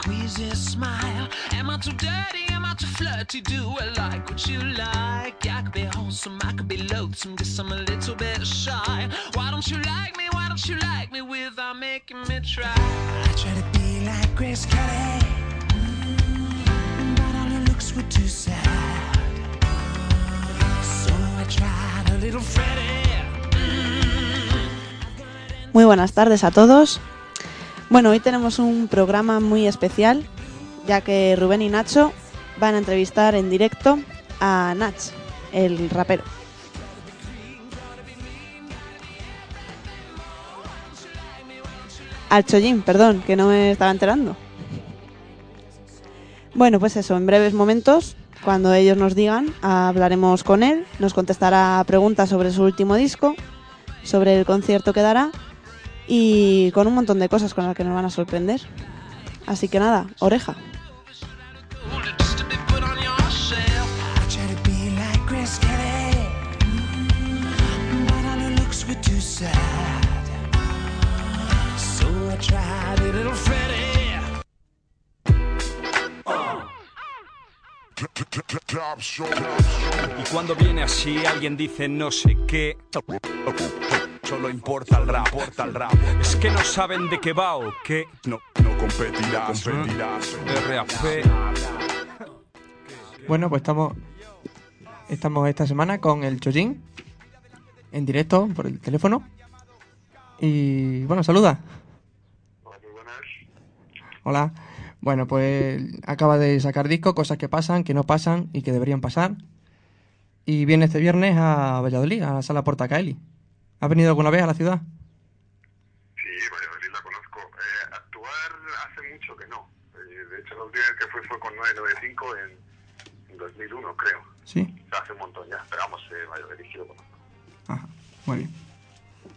Squeeze smile. Am I too dirty? Am I too flirty? Do I like what you like? I could be wholesome, I could be loathsome, guess I'm a little bit shy. Why don't you like me? Why don't you like me without making me try? I try to be like Grace Kelly, mm, but all her looks were too sad. So I tried a little Freddie. Muy buenas tardes a todos. Bueno, hoy tenemos un programa muy especial, ya que Rubén y Nacho van a entrevistar en directo a Nach, el rapero. Al Chollín, perdón, que no me estaba enterando. Bueno, pues eso, en breves momentos, cuando ellos nos digan, hablaremos con él, nos contestará preguntas sobre su último disco, sobre el concierto que dará y con un montón de cosas con las que nos van a sorprender. Así que nada, oreja. Y cuando viene así, alguien dice no sé qué. Solo importa el rap, importa el rap. Es que no saben de qué va o qué. No, no competirás, competirás. RAP. Bueno, pues estamos estamos esta semana con el Chojin en directo por el teléfono. Y bueno, saluda. Hola. Bueno, pues acaba de sacar disco, cosas que pasan, que no pasan y que deberían pasar. Y viene este viernes a Valladolid, a la sala Portacaeli. ¿Has venido alguna vez a la ciudad? Sí, Valladolid la conozco. Eh, actuar hace mucho que no. Eh, de hecho, la última vez que fui fue con 995 en, en 2001, creo. Sí. O sea, hace un montón ya. Pero vamos, eh, Valladolid sí lo conozco. Ajá, muy bien.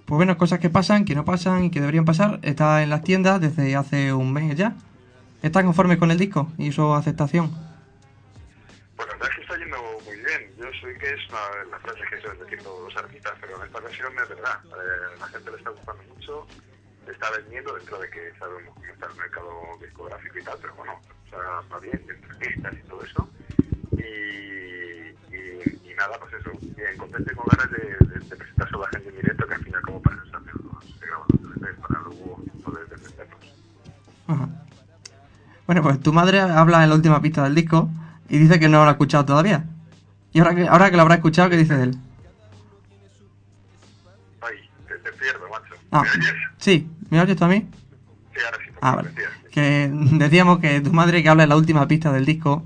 Pues bueno, cosas que pasan, que no pasan y que deberían pasar. Está en las tiendas desde hace un mes ya. ¿Estás conforme con el disco y su aceptación? Es una de las frases que suelen decir todos los artistas, pero en esta ocasión es verdad. Eh, la gente le está gustando mucho, le está vendiendo dentro de que sabemos cómo está el mercado discográfico y tal, pero bueno, o sea, va bien, entre pistas y todo eso. Y, y, y nada, pues eso, bien contento y con ganas de, de, de presentárselo a la gente en directo, que al fin y al cabo para eso se graban los DVDs, para luego poder. Ajá. Bueno, pues tu madre habla en la última pista del disco y dice que no lo ha escuchado todavía. Y ahora que, ahora que lo habrá escuchado, ¿qué dice de él? Ay, te, te pierdo, macho. Ah, ¿Me oyes? sí, ¿me oyes tú a mí? Sí, ahora sí. Ah, vale. Que decíamos que tu madre que habla en la última pista del disco,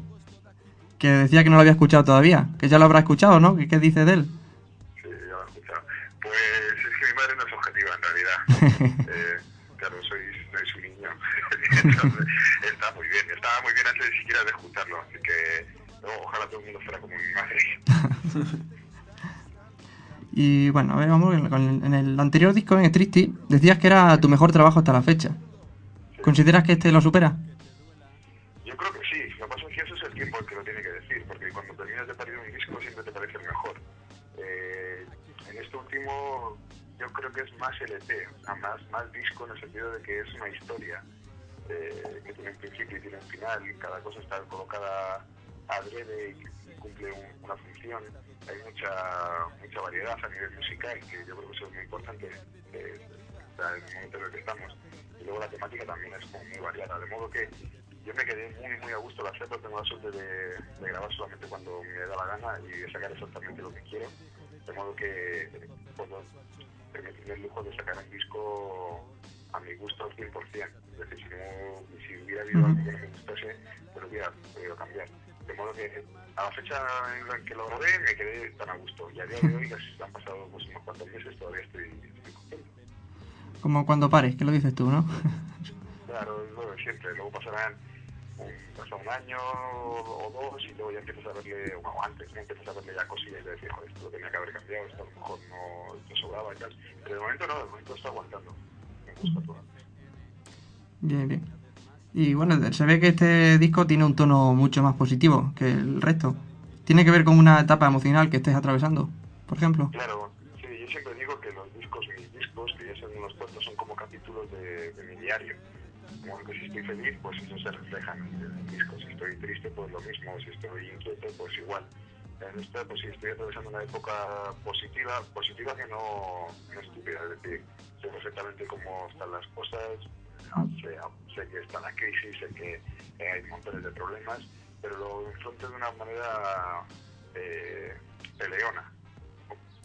que decía que no lo había escuchado todavía, que ya lo habrá escuchado, ¿no? ¿Qué, qué dice de él? Sí, ya lo he escuchado. Pues es que mi madre no es objetiva en realidad. eh, claro, soy, soy su niño. Entonces, está muy bien, estaba muy bien antes de siquiera de escucharlo, así que no, ojalá todo el mundo fuera como mi madre. Y bueno, a ver, vamos en el anterior disco, en Tristy, decías que era tu mejor trabajo hasta la fecha. ¿Consideras que este lo supera? Yo creo que sí, lo que pasa es que eso es el tiempo el que lo tiene que decir, porque cuando terminas de parir un disco siempre te parece el mejor. Eh, en este último yo creo que es más LP, más, más disco en el sentido de que es una historia eh, que tiene un principio y tiene un final, y cada cosa está colocada adrede y, cumple un- una función. Hay mucha mucha variedad a nivel musical, que yo creo que eso es muy importante eh, en el momento en el que estamos. Y luego la temática también es como muy variada, de modo que yo me quedé muy muy a gusto al hacerlo, tengo la suerte de, de grabar solamente cuando me da la gana y de sacar exactamente lo que quiero, de modo que puedo permitirme el lujo de sacar un disco a mi gusto al 100%, es decir, si, no, si hubiera habido algo que no me gustase, pues lo hubiera podido cambiar. De modo que a la fecha en la que lo grabé me quedé tan a gusto y a día de hoy casi han pasado pues, unos cuantos meses, todavía estoy, estoy contento. Como cuando pares, que lo dices tú, ¿no? Claro, de siempre. Luego pasarán un, pasa un año o dos y luego ya empiezas a verle, o antes, ¿no? empiezas a verle ya cosillas y de decir, joder, esto lo tenía que haber cambiado, esto a lo mejor no te sobraba y tal. Pero de momento no, de momento está aguantando. Me gusta todo. Bien, bien. Y bueno, se ve que este disco tiene un tono mucho más positivo que el resto. ¿Tiene que ver con una etapa emocional que estés atravesando, por ejemplo? Claro, sí, yo siempre digo que los discos, mis discos, que ya son unos cuantos, son como capítulos de, mi diario. Como que si estoy feliz, pues eso se refleja en el disco. Si estoy triste, pues lo mismo. Si estoy inquieto, pues igual. En esta, pues si estoy atravesando una época positiva, positiva que no, no estúpida, es decir, sé perfectamente cómo están las cosas, sé, sé que está la crisis, sé que hay montones de problemas, pero lo enfrento de una manera eh, peleona.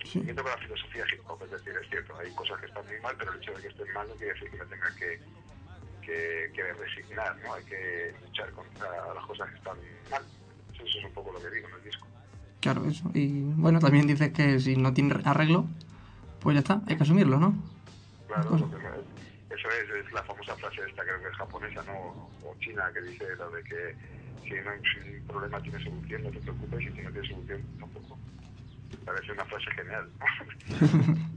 Siguiendo con la filosofía hip hop, es decir, es cierto, hay cosas que están muy mal, pero el hecho de que estén mal no quiere decir que me tenga que, que, que resignar, ¿no? Hay que luchar contra las cosas que están mal. Eso es un poco lo que digo en el disco. Claro, eso. Y bueno, también dices que si no tiene arreglo, pues ya está, hay que asumirlo, ¿no? Claro, Eso es, es la famosa frase esta, creo que es japonesa, ¿no? O china, que dice lo de que si, no, si un problema tiene solución, no te preocupes, y si no tiene solución, tampoco. Parece una frase genial.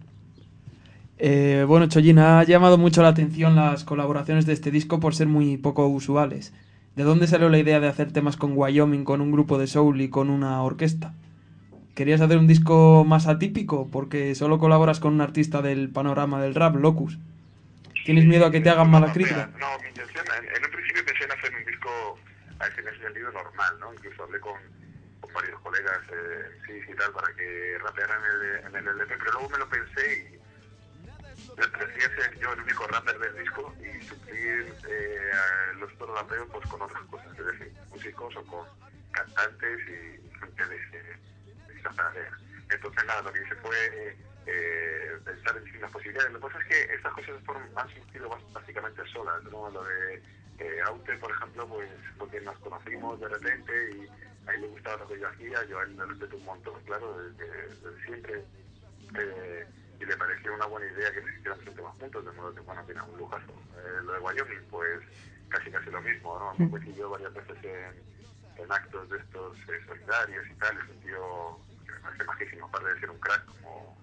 Eh, bueno, Chollín, ha llamado mucho la atención las colaboraciones de este disco por ser muy poco usuales. ¿De dónde salió la idea de hacer temas con Wyoming, con un grupo de soul y con una orquesta? ¿Querías hacer un disco más atípico? Porque solo colaboras con un artista del panorama del rap, Locus. ¿Tienes miedo a que te hagan mala crítica? No, mi intención, en, un principio pensé en hacer un disco a ese en ese sentido normal, ¿no? Incluso hablé con, con varios colegas eh, sí y tal para que rapearan en el, en el LP, pero luego me lo pensé y me parecía ser yo el único rapper del disco y suplir eh, a los otros raperos pues, con otras cosas, es decir, músicos o con cantantes y gente de esa tarea. Entonces nada, lo que hice fue eh, pensar en distintas posibilidades. Lo que pasa es que estas cosas fueron, han surgido básicamente solas, ¿no? Lo de eh, Aute, por ejemplo, pues porque nos conocimos de repente y a él le gustaba lo que yo hacía, yo a él le respeto un montón, claro, desde, desde siempre. Eh, y le pareció una buena idea que hiciéramos un tema juntos, de modo que, bueno, tiene un lujazo. Eh, lo de Wyoming, pues casi casi lo mismo, ¿no? Hemos coincidido varias veces en, en actos de estos eh, solidarios y tal, es un tío que me majísimo, aparte de ser un crack como,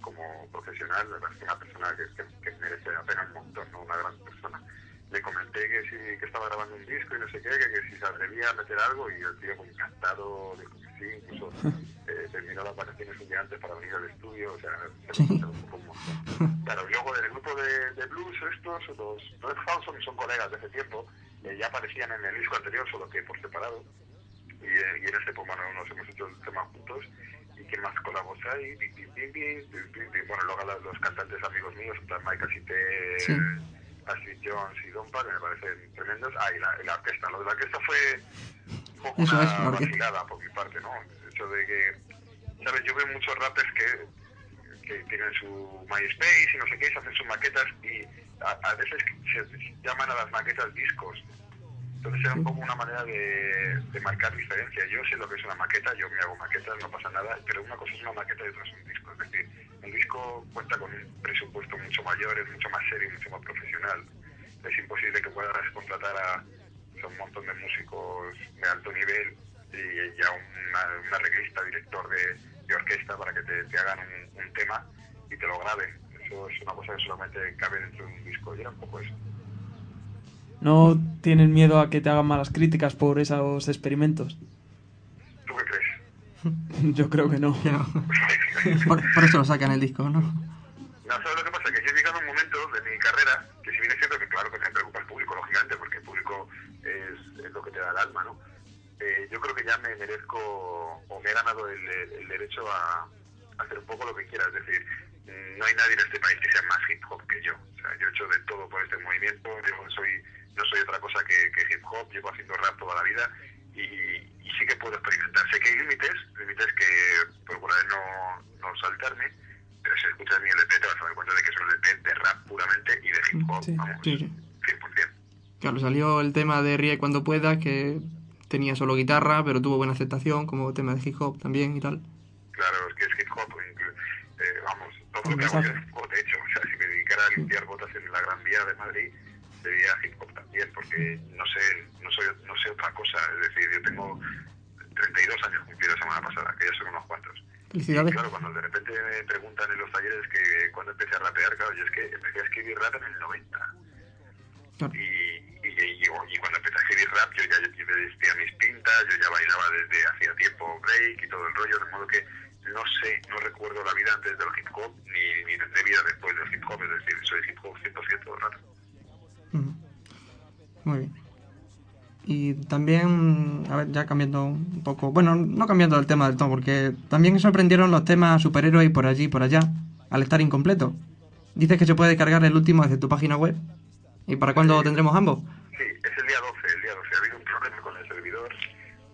como profesional, una persona que, que, que merece la pena un montón, ¿no? Una gran persona. Le comenté que sí, que estaba grabando un disco y no sé qué, que, que si se atrevía a meter algo y el tío pues, encantado, dijo que sí, incluso eh, terminó las vacaciones un día antes para venir al estudio, o sea, se Sí. montón. Claro, y luego del grupo de, de blues estos, los Red House son, son colegas de hace tiempo, eh, ya aparecían en el disco anterior, solo que por separado, y, eh, y en este, pues bueno, nos hemos hecho el tema juntos, y qué más colabos hay, Bim, bim, bim, bim, bim, bim, bim. bueno, luego los, cantantes amigos míos, Mike Asite, Sí. Astrid Jones y Don Park, me parecen tremendos, ah, y la, y la orquesta, lo de la orquesta fue un poco Eso una es, vacilada por mi parte, ¿no? El hecho de que, ¿sabes? Yo veo muchos rappers que, que tienen su MySpace y no sé qué, se hacen sus maquetas y a, a veces se llaman a las maquetas discos. Entonces era un poco una manera de, de marcar diferencia. Yo sé lo que es una maqueta, yo me hago maquetas, no pasa nada, pero una cosa es una maqueta y otra es un disco. Es decir, un disco cuenta con un presupuesto mucho mayor, es mucho más serio, mucho más profesional. Es imposible que puedas contratar a, a un montón de músicos de alto nivel y ya una, un arreglista, director de, de orquesta para que te, te hagan un, un tema y te lo graben. Eso es una cosa que solamente cabe dentro de un disco y era un poco eso. ¿No tienes miedo a que te hagan malas críticas por esos experimentos? ¿Tú qué crees? Yo creo que no. Por, por eso lo sacan el disco, ¿no? No, ¿sabes lo que pasa? Que yo he llegado a un momento de mi carrera, que si bien es cierto que claro que me preocupa el público, lógicamente, porque el público es, es lo que te da el alma, ¿no? Eh, yo creo que ya me merezco o me he ganado el, el derecho a, a hacer un poco lo que quiera. Es decir, no hay nadie en este país que sea más hip hop que yo. O sea, yo he hecho de todo por este movimiento, yo soy, no soy otra cosa que, que hip hop, llevo haciendo rap toda la vida y, y sí que puedo experimentar. Sé que hay límites, límites que procuraré no, no saltarme, pero si escuchas mi LP te vas a dar cuenta de que es un LP de rap puramente y de hip hop, Sí, vamos, sí, sí. 100%. Claro, salió el tema de Ríe cuando pueda, que tenía solo guitarra, pero tuvo buena aceptación como tema de hip hop también y tal. Claro, es que es hip hop, eh, vamos, todo lo que hago yo mensaje. es hip hop, de hecho, o sea, si me dedicara a limpiar botas en la Gran Vía de Madrid, metería hip hop también, porque no sé, no soy, no sé otra cosa. Es decir, yo tengo 32 años cumplidos la semana pasada, que ya son unos cuantos. Felicidades. Claro, cuando de repente me preguntan en los talleres que cuando empecé a rapear, claro, yo es que empecé a escribir rap en el 90. Claro. Y, y, y- y cuando empecé a escribir rap, yo ya yo me vestía mis pintas, yo ya bailaba desde hacía tiempo break y todo el rollo, de modo que no sé, no recuerdo la vida antes del hip hop ni, ni de vida después del hip hop, es decir, soy hip hop 100% rap. Ujú. Muy bien. Y también, a ver, ya cambiando un poco, bueno, no cambiando el tema del todo, porque también sorprendieron los temas superhéroes y por allí y por allá, al estar incompleto. Dices que se puede cargar el último desde tu página web. ¿Y para cuándo tendremos ambos? Sí, es el día 12, el día 12. Ha habido un problema con el servidor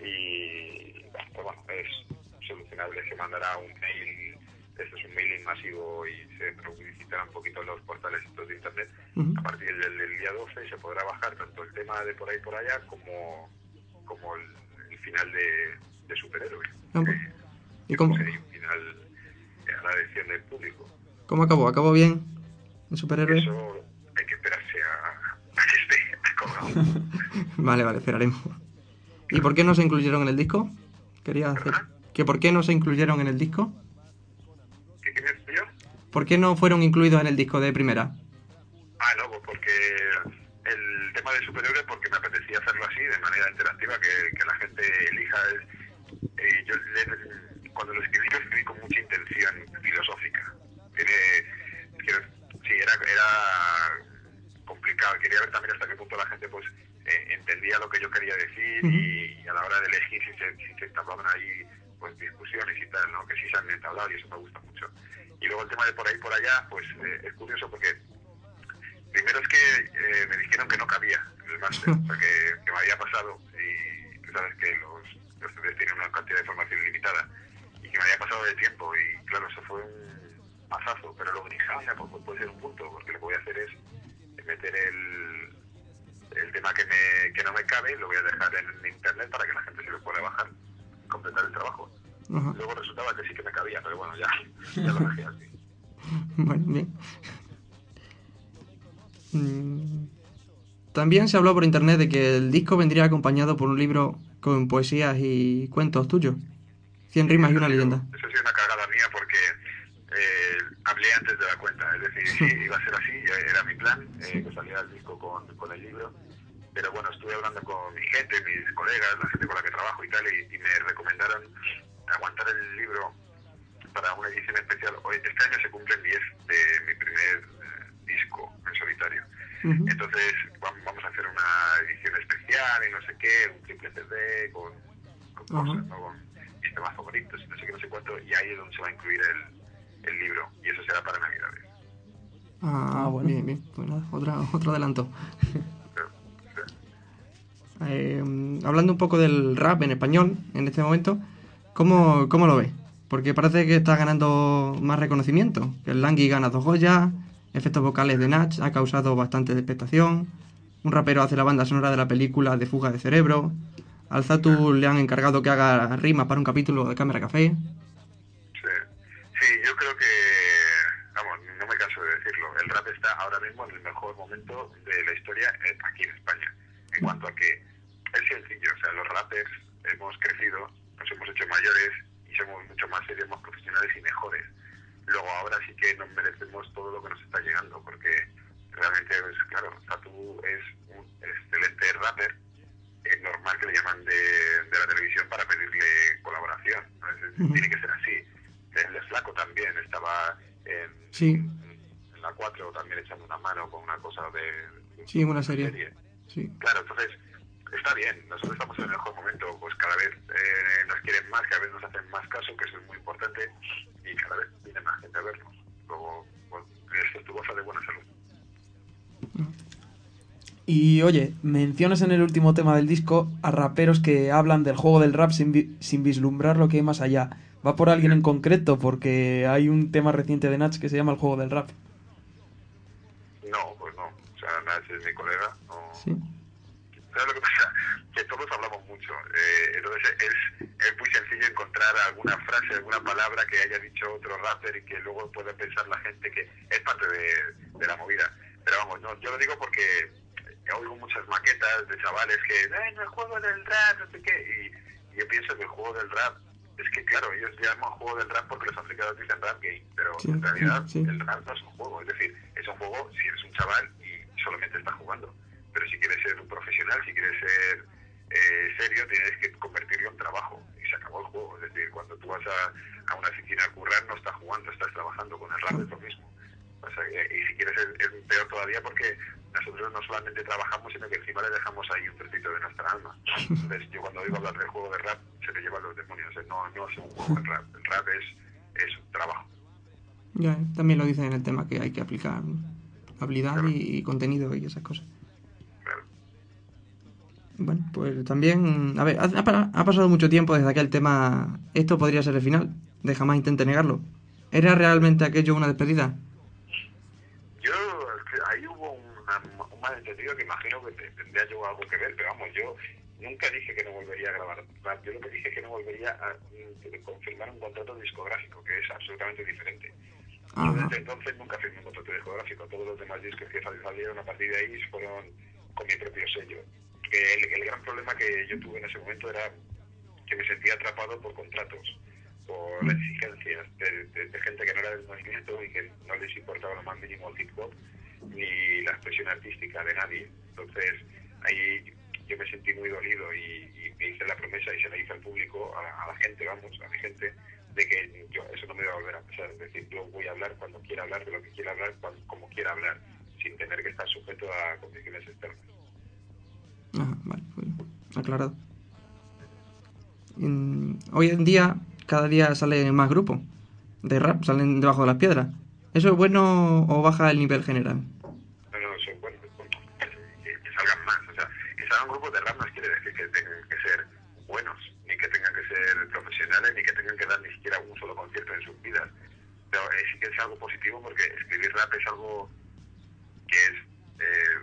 y, bueno, es solucionable. Se mandará un mail, este es un mailing masivo y se publicitará un poquito en los portales estos de internet. A partir del, del día 12 se podrá bajar tanto el tema de por ahí por allá como, como el, el final de, de superhéroes. Ah, pues. Eh, ¿Y cómo, sería un final eh, a la elección del público. cómo acabó? ¿Acabó bien el superhéroe? Eso hay que esperarse a, a que esté acabado. Vale, vale, esperaremos. ¿Y por qué no se incluyeron en el disco? Quería hacer... ¿Que por qué no se incluyeron en el disco? ¿Por qué no fueron incluidos en el disco de primera? Ah, no, pues porque el tema de superhéroes, porque me apetecía hacerlo así, de manera interactiva, que, que la gente elija. el- eh, yo le- cuando lo escribí, lo escribí con mucha intención filosófica. Tiene, quiero- sí, era, era complicado. Quería ver también hasta qué punto la gente pues eh, entendía lo que yo quería decir y, y a la hora de elegir si se, si se ahí pues discusiones y tal, ¿no? Que sí se han entablado y eso me gusta mucho. Y luego el tema de por ahí por allá, pues eh, es curioso porque primero es que eh, me dijeron que no cabía el máster, o sea, que, que me había pasado y tú sabes que los, los estudiantes tienen una cantidad de información limitada y que me había pasado de tiempo y claro, eso fue un mazazo, pero luego dije, ah, mira, pues, pues puede ser un punto, porque lo que voy a hacer es meter el, el tema que, me, que no me cabe, lo voy a dejar en internet para que la gente se lo pueda bajar y completar el trabajo. Ajá. Luego resultaba que sí que me cabía, pero bueno, ya, ya lo dejé así. Bueno, bien. Mm, También se habló por internet de que el disco vendría acompañado por un libro con poesías y cuentos tuyos. Cien rimas y una leyenda. Eso ha sido una cagada mía porque eh, hablé antes de la cuenta. Es decir, sí, iba a ser así, era mi plan, eh, que saliera el disco con, con el libro. Pero bueno, estuve hablando con mi gente, mis colegas, la gente con la que trabajo y tal, y, y me recomendaron aguantar el libro para una edición especial. Hoy, este año se cumplen 10 de mi primer eh, disco en solitario. Entonces vam- vamos a hacer una edición especial y no sé qué, un triple CD con, cosas, ¿no? con mis temas favoritos y no sé qué, no sé cuánto, y ahí es donde se va a incluir el, el libro, y eso será para Navidades. Ah, Ah, bueno. Bien, bien. Nada, otra, otro adelanto. Eh, hablando un poco del rap en español en este momento, ¿cómo, cómo lo ves? Porque parece que está ganando más reconocimiento. Que el Langui gana dos joyas, efectos vocales de Nach ha causado bastante expectación. Un rapero hace la banda sonora de la película de Fuga de Cerebro. Al Zatu le han encargado que haga rimas para un capítulo de Cámara Café. Sí. Sí, yo creo que, vamos, no me canso de decirlo, el rap está ahora mismo en el mejor momento de la historia eh, aquí en España. En cuanto a que es sencillo, o sea, los rappers hemos crecido, nos hemos hecho mayores y somos mucho más serios, más profesionales y mejores. Luego ahora sí que nos merecemos todo lo que nos está llegando, porque realmente, pues, claro, Zatu es un excelente rapper, es normal que le llaman de, de la televisión para pedirle colaboración. ¿no? Es-. Tiene que ser así. El de Flaco también estaba en, Sí. en la 4 también echando una mano con una cosa de Sí, una serie. Sí. Claro, entonces está bien, nosotros estamos en el mejor momento, pues cada vez eh, nos quieren más, cada vez nos hacen más caso, que eso es muy importante, y cada vez viene más gente a vernos. Luego, bueno, esto es tu goza de buena salud. Y oye, mencionas en el último tema del disco a raperos que hablan del juego del rap sin, vi- sin vislumbrar lo que hay más allá. ¿Va por alguien en concreto? Porque hay un tema reciente de Nach que se llama el juego del rap. No, pues no, o sea, Nach es mi colega, no, Sí. ¿Sabes lo que pasa? Que todos hablamos mucho. Eh, entonces es, encontrar alguna frase, alguna palabra que haya dicho otro rapper y que luego pueda pensar la gente que es parte de, de la movida. Pero vamos, no, yo lo digo porque oigo muchas maquetas de chavales que, no el juego del rap, no sé qué, y, y yo pienso que el juego del rap, es que claro, ellos llaman juego del rap porque los africanos dicen rap game, pero Sí, en realidad sí, sí. el rap no es un juego, es decir, es un juego si eres un chaval y solamente estás jugando, pero si quieres ser un profesional, si quieres ser eh, serio, tienes que convertirlo en trabajo y se acabó el juego, es decir, cuando tú vas a, a una oficina a currar no estás jugando, estás trabajando con el rap es lo mismo. O sea, eh, y si quieres es, es peor todavía porque nosotros no solamente trabajamos, sino que encima le dejamos ahí un trocito de nuestra alma. Entonces, yo cuando digo hablar del juego de rap, se me llevan los demonios. No, no es un juego de rap. El rap es, es un trabajo. Ya, también lo dicen en el tema que hay que aplicar habilidad y, y contenido y esas cosas. Bueno, pues también, a ver, ha, ha pa- ha pasado mucho tiempo desde aquel tema, esto podría ser el final, de jamás intente negarlo. ¿Era realmente aquello una despedida? Yo, ahí hubo una- un malentendido que imagino que te- tendría yo algo que ver, pero vamos, yo nunca dije que no volvería a grabar rap. Yo lo que dije es que no volvería a mm, confirmar un contrato discográfico, que es absolutamente diferente. Yo desde entonces nunca firmé un contrato discográfico. Todos los demás discos que sal- salieron a partir de ahí fueron con mi propio sello. Que el, el gran problema que yo tuve en ese momento era que me sentía atrapado por contratos, por exigencias de, de- de gente que no era del movimiento y que no les importaba lo más mínimo el hip hop ni la expresión artística de nadie. Entonces ahí yo me sentí muy dolido y, y me hice la promesa y se la hice al público, a, a la gente, vamos, a mi gente, de que yo eso no me iba a volver a pasar. Es decir, yo voy a hablar cuando quiera hablar de lo que quiera hablar, cuando, como quiera hablar, sin tener que estar sujeto a condiciones externas. Ajá, vale, pues aclarado. En- hoy en día, cada día salen más grupos de rap, salen debajo de las piedras. ¿Eso es bueno o baja el nivel general? No, no, son buenos, que, que salgan más. O sea, que salgan grupos de rap no quiere decir que tengan que ser buenos, ni que tengan que ser profesionales, ni que tengan que dar ni siquiera un solo concierto en sus vidas. Pero eh, sí que es algo positivo porque escribir rap es algo que es eh,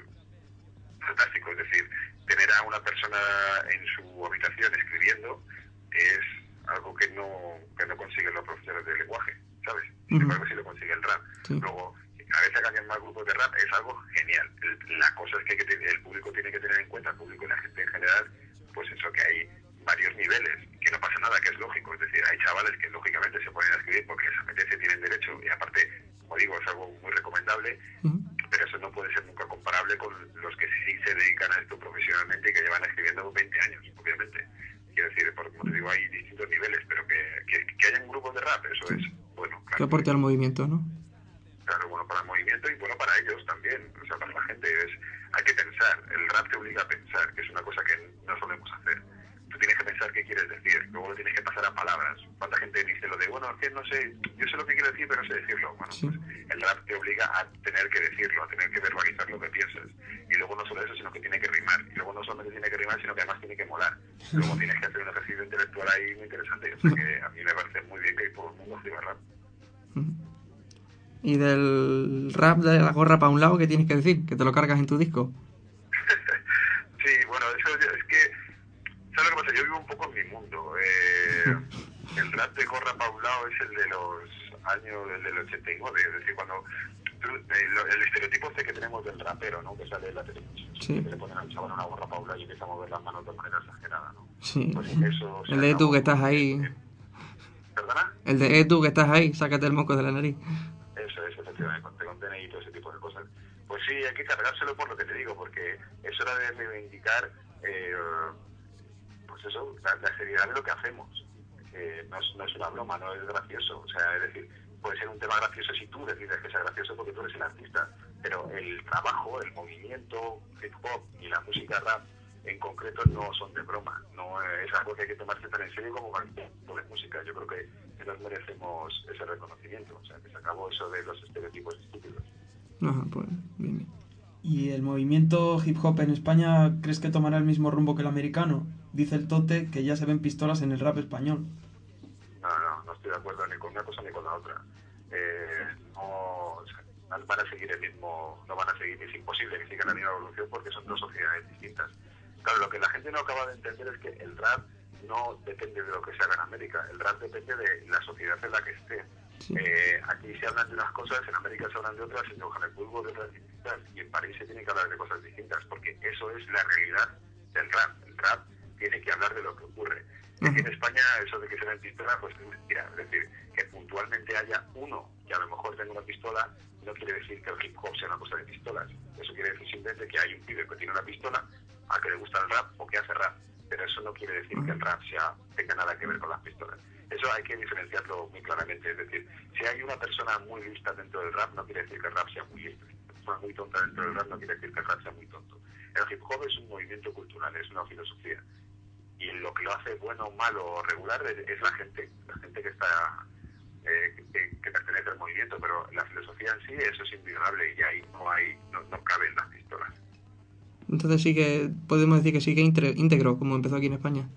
fantástico. Es decir, tener a una persona en su habitación escribiendo es algo que no, que no consiguen los profesores de lenguaje, ¿sabes? Sin Ujú. embargo, sí lo consigue el rap. Sí. Luego, a veces hagan más grupos de rap es algo genial. La cosa es que, hay que tener- el público tiene que tener en cuenta, el público y la gente en general, pues eso, que hay varios niveles, que no pasa nada, que es lógico. Es decir, hay chavales que lógicamente se ponen a escribir porque les apetece, tienen derecho, y aparte, como digo, es algo muy recomendable. Pero eso no puede ser nunca comparable con los que sí se dedican a esto profesionalmente y que llevan escribiendo 20 años, obviamente. Quiero decir, porque como te digo, hay distintos niveles, pero que, que, que haya un grupo de rap, eso es bueno. Que Claro, aporte al movimiento, ¿no? claro, bueno para el movimiento y bueno para ellos también, o sea, para la gente. Es, hay que pensar, el rap te obliga a pensar, que es una cosa que no solemos hacer. Tienes que pensar qué quieres decir, luego lo tienes que pasar a palabras. ¿Cuánta gente dice lo de, bueno, es que no sé, yo sé lo que quiero decir, pero no sé decirlo? Bueno, Sí. pues el rap te obliga a tener que decirlo, a tener que verbalizar lo que piensas. Y luego no solo eso, sino que tiene que rimar. Y luego no solamente tiene que rimar, sino que además tiene que molar. Luego tienes que hacer un ejercicio intelectual ahí muy interesante. O sea que a mí me parece muy bien que todo el mundo escriba rap. Ujú. Y del rap de la gorra para un lado, ¿qué tienes que decir? Que te lo cargas en tu disco. Sí, bueno, eso ya- es que, ¿sabes lo que pasa? Yo vivo un poco en mi mundo. Eh, el rap de Corra lado es el de los años, el del 89, es decir, cuando tú- eh, el estereotipo este que tenemos del rapero, ¿no? Que sale en la televisión, Sí. que le ponen al chaval una gorra paula y empieza a mover las manos de manera exagerada, ¿no? Sí. Pues eso El de tú que estás ahí. ¿Perdona? El de eh, tú que estás ahí, sácate el moco de la nariz. Eso es, efectivamente, con, con DNI y todo ese tipo de cosas. Pues sí, hay que cargárselo por lo que te digo, porque es hora de reivindicar, eh, pues eso, la, la seriedad de lo que hacemos. Que no, es, no es una broma, no es gracioso. O sea, es decir, puede ser un tema gracioso si tú decides que sea gracioso porque tú eres el artista, pero el trabajo, el movimiento hip hop y la música rap en concreto no son de broma. No es algo que hay que tomarse tan en serio como cualquier tipo de música. Yo creo que, que nos merecemos ese reconocimiento. O sea, que se acabó eso de los estereotipos estúpidos. Ajá, pues bien, bien. ¿Y el movimiento hip hop en España crees que tomará el mismo rumbo que el americano? Dice el Tote que ya se ven pistolas en el rap español. No, no, no estoy de acuerdo ni con una cosa ni con la otra. Eh, no, o sea, van a seguir el mismo, no van a seguir, es imposible que sigan la misma evolución porque son dos sociedades distintas. Claro, lo que la gente no acaba de entender es que el rap no depende de lo que se haga en América, el rap depende de la sociedad en la que esté. Sí. Eh, aquí se hablan de unas cosas, en América se hablan de otras, en Johannesburgo de otras. distintas y en París se tiene que hablar de cosas distintas porque eso es la realidad del rap. El rap tiene que hablar de lo que ocurre. Y aquí en España eso de que se den pistola pues es mentira. Es decir, que puntualmente haya uno que a lo mejor tenga una pistola no quiere decir que el hip hop sea una cosa de pistolas. Eso quiere decir simplemente que hay un pibe que tiene una pistola a que le gusta el rap o que hace rap. Pero eso no quiere decir que el rap sea, tenga nada que ver con las pistolas. Eso hay que diferenciarlo muy claramente. Es decir, si hay una persona muy lista dentro del rap, no quiere decir que el rap sea muy listo. Una persona muy tonta dentro del rap no quiere decir que el rap sea muy tonto. El hip hop es un movimiento cultural, es una filosofía. Y lo que lo hace bueno, malo o regular es, es la gente, la gente que está eh, que, que pertenece al movimiento, pero la filosofía en sí, eso es inviolable y ahí no hay, no, no caben las pistolas. Entonces sí que podemos decir que sí que íntegro, como empezó aquí en España.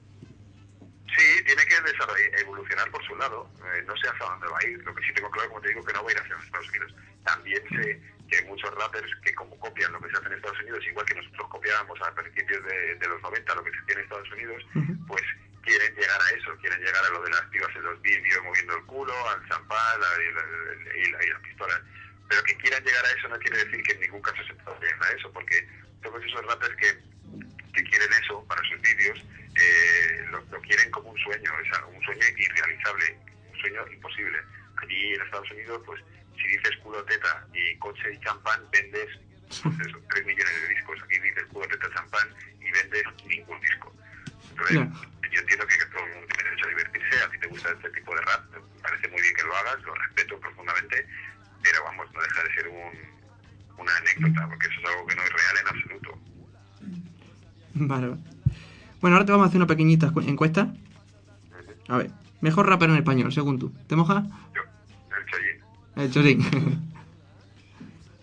Sí, tiene que evolucionar por su lado. Eh, no sé hasta dónde va a ir. Lo que sí tengo claro, como te digo, que no va a ir hacia los Estados Unidos. También sé que muchos rappers que como copian lo que se hace en Estados Unidos, igual que nosotros copiábamos a principios de, de los 90 lo que se hacía en Estados Unidos, pues quieren llegar a eso, quieren llegar a lo de las pibas en los vídeos moviendo el culo, al champán y, la- y la- y las pistolas. Pero que quieran llegar a eso no quiere decir que en ningún caso se pueda a eso, porque todos esos rappers que, que quieren eso para sus vídeos, eh, lo, lo quieren como un sueño, sea, un sueño irrealizable, un sueño imposible. Allí en Estados Unidos, pues si dices culo teta y coche y champán, vendes pues eso, 3 millones de discos. Aquí dices culo teta champán y vendes ningún disco. Entonces, yo entiendo que todo el mundo tiene derecho a divertirse, a ti te gusta este tipo de rap, me parece muy bien que lo hagas, lo respeto profundamente, pero vamos, no deja de ser un, una anécdota, porque eso es algo que no es real en absoluto. Vale. Bueno, ahora te vamos a hacer una pequeñita encuesta. A ver, mejor rapper en español, según tú. ¿Te mojas? Yo, El Chorín.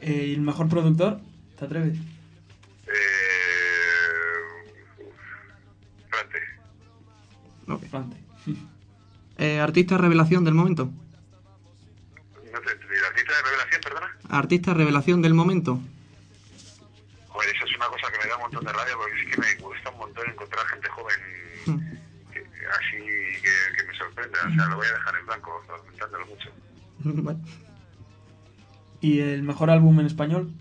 Eh, ¿Y el mejor productor? ¿Te atreves? eh, Frante, Ok. Frante. Eh, artista revelación del momento. no te entendí, ¿la artista de revelación, perdona? Artista revelación del momento. Joder, eso es una cosa que me da un montón de rabia porque sí que me gusta un montón encontrar gente joven que- así que, que me sorprenda. O sea, lo voy a dejar en blanco, lamentándolo mucho. Vale. ¿Y el mejor álbum en español?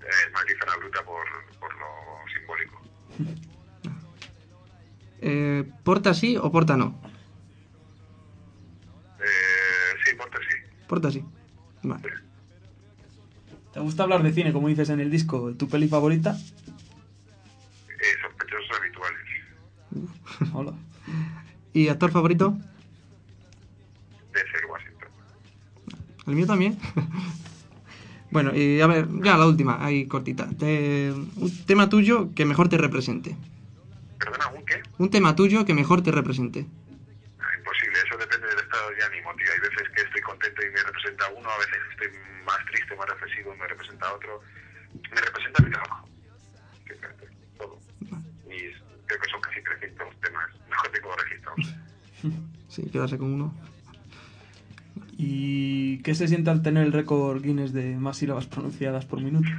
Eh, Maldita la bruta por, por lo simbólico. Eh, ¿Porta sí o porta no? Eh, sí, Porter sí. Porta sí. Vale. ¿Te gusta hablar de cine, como dices en el disco? ¿Tu peli favorita? Eh, sospechosos habituales. Hola. ¿Y actor favorito? De ser Washington. El mío también. bueno, y a ver, ya la última, ahí cortita. Te- un tema tuyo que mejor te represente. ¿Perdona, un qué? Un tema tuyo que mejor te represente. Ah, imposible, eso depende del estado de ánimo, tío. Hay veces que estoy contento y me representa uno, a veces estoy más triste, más reflexivo y me representa otro. Me representa mi trabajo. Todo. Y creo que son casi 300 temas. Mejor tengo registrados. Sí, quedarse con uno. ¿Y qué se siente al tener el récord Guinness de más sílabas pronunciadas por minuto?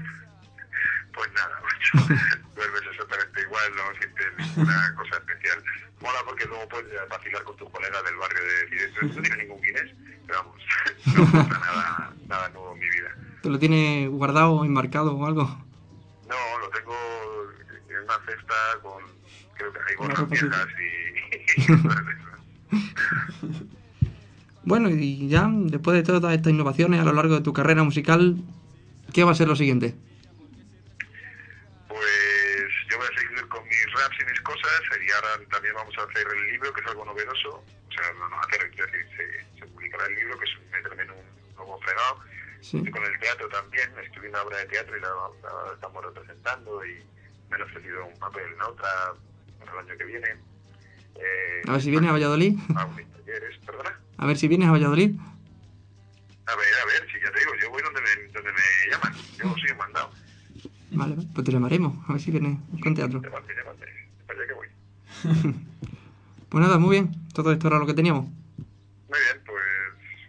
Pues nada, macho. Duermes exactamente igual, no sientes ninguna cosa especial. Mola porque luego puedes vacilar con tus colegas del barrio de decir, no tienes ningún Guinness, pero vamos, no pasa nada, nada nuevo en mi vida. ¿Te lo tienes guardado, enmarcado o algo? No, lo tengo en una cesta con, creo que hay gorras viejas y, Bueno, y ya después de todas estas innovaciones a lo largo de tu carrera musical, ¿qué va a ser lo siguiente? Pues yo voy a seguir con mis raps y mis cosas y ahora también vamos a hacer el libro, que es algo novedoso. O sea, no, no hacer, se, se publicará el libro, que es en un nuevo. Sí. Estoy con el teatro también, en una obra de teatro y la, la estamos representando y me han ofrecido un papel en otra para el año que viene. Eh, A ver si vienes a Valladolid. mis talleres, perdona. A ver si vienes a Valladolid. A ver, a ver, si ya te digo, yo voy donde me, donde me llaman, yo soy un mandado. Vale, pues te llamaremos. A ver si vienes con teatro. Llévate, llévate, para allá que voy. Pues nada, muy bien. Todo esto era lo que teníamos. Muy bien, pues,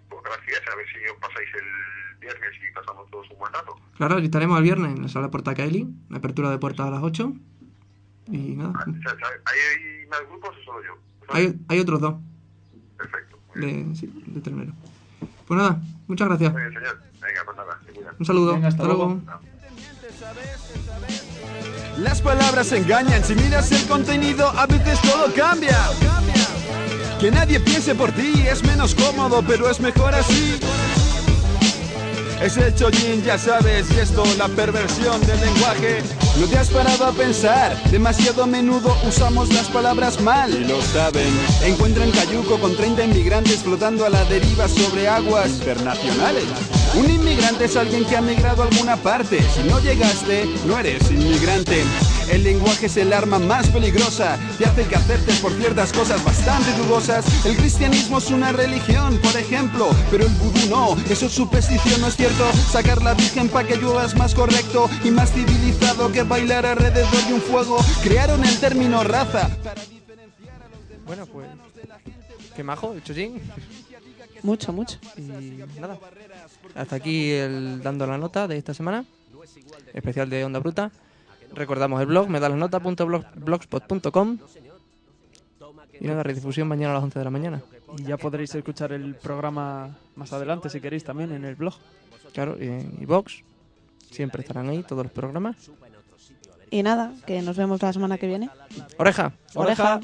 pues gracias, a ver si os pasáis el viernes y pasamos todos un buen rato. Claro, y estaremos el viernes en la sala Portacaeli. La apertura de puertas a las 8. Y nada. Ah, o sea, ¿sabe- ¿Hay, ¿Hay más grupos o solo yo? Hay, hay otros dos Perfecto. De, sí, de ternero. Pues nada, muchas gracias. Bien, señor. Venga, pues nada, se. Un saludo. Venga, hasta luego. Las palabras engañan, si miras el contenido a veces todo cambia. Que nadie piense por ti es menos cómodo, pero es mejor así. Es el chollín, ya sabes, y esto, la perversión del lenguaje. No te has parado a pensar, demasiado a menudo usamos las palabras mal. Y lo saben. Encuentran cayuco con 30 inmigrantes flotando a la deriva sobre aguas internacionales. Un inmigrante es alguien que ha migrado a alguna parte. Si no llegaste, no eres inmigrante. El lenguaje es el arma más peligrosa, te hace que acertes por ciertas cosas bastante dudosas. El cristianismo es una religión, por ejemplo, pero el vudú no, eso es superstición, no es cierto. Sacar la virgen para que llueva es más correcto y más civilizado que bailar alrededor de un fuego. Crearon el término raza. Bueno, pues. Qué majo, el chollín. Mucho, mucho. Y nada. Hasta aquí el dando la nota de esta semana. Especial de Onda Bruta. Recordamos el blog, medalasnota.blogspot.com. Y nada, redifusión mañana a las 11 de la mañana. Y ya podréis escuchar el programa más adelante si queréis también en el blog. Claro, y en iVox. Siempre estarán ahí todos los programas. Y nada, que nos vemos la semana que viene. Oreja. Oreja.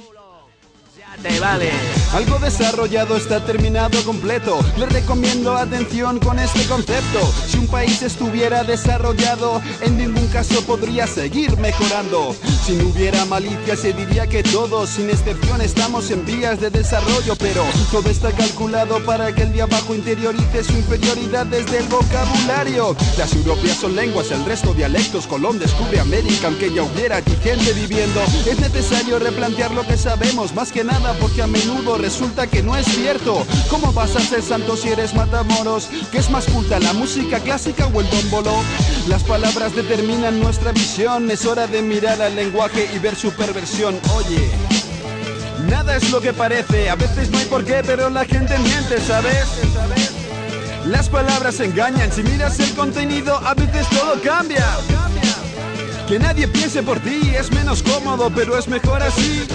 Vale. Algo desarrollado está terminado completo. Le recomiendo atención con este concepto. Si un país estuviera desarrollado, en ningún caso podría seguir mejorando. Si no hubiera malicia, se diría que todos, sin excepción, estamos en vías de desarrollo. Pero todo está calculado para que el de abajo interiorice su inferioridad desde el vocabulario. Las europeas son lenguas, el resto dialectos. Colón descubre América, aunque ya hubiera aquí gente viviendo. Es necesario replantear lo que sabemos, más que nada porque a menudo resulta que no es cierto. ¿Cómo vas a ser santo si eres matamoros? ¿Qué es más culta, la música clásica o el dombolo? Las palabras determinan nuestra visión. Es hora de mirar al lenguaje y ver su perversión. Oye. Nada es lo que parece, a veces no hay por qué, pero la gente miente, ¿sabes? Las palabras engañan, si miras el contenido, a veces todo cambia. Que nadie piense por ti es menos cómodo, pero es mejor así.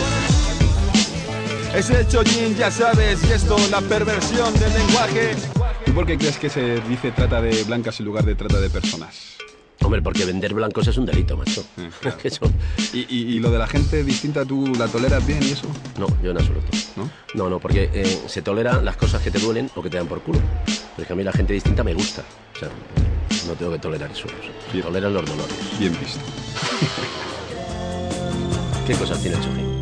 Es el chollín, ya sabes, y esto, la perversión del lenguaje. ¿Tú por qué crees que se dice trata de blancas en lugar de trata de personas? Hombre, porque vender blancos es un delito, macho. Eh, claro. Que eso- ¿Y, y- y lo de la gente distinta, tú la toleras bien y eso? No, yo en absoluto. ¿No? No, no, porque eh, se toleran las cosas que te duelen o que te dan por culo. Pero es que a mí la gente distinta me gusta. O sea, no tengo que tolerar eso. Toleran los dolores. Bien visto. ¿Qué cosas tiene el chojín?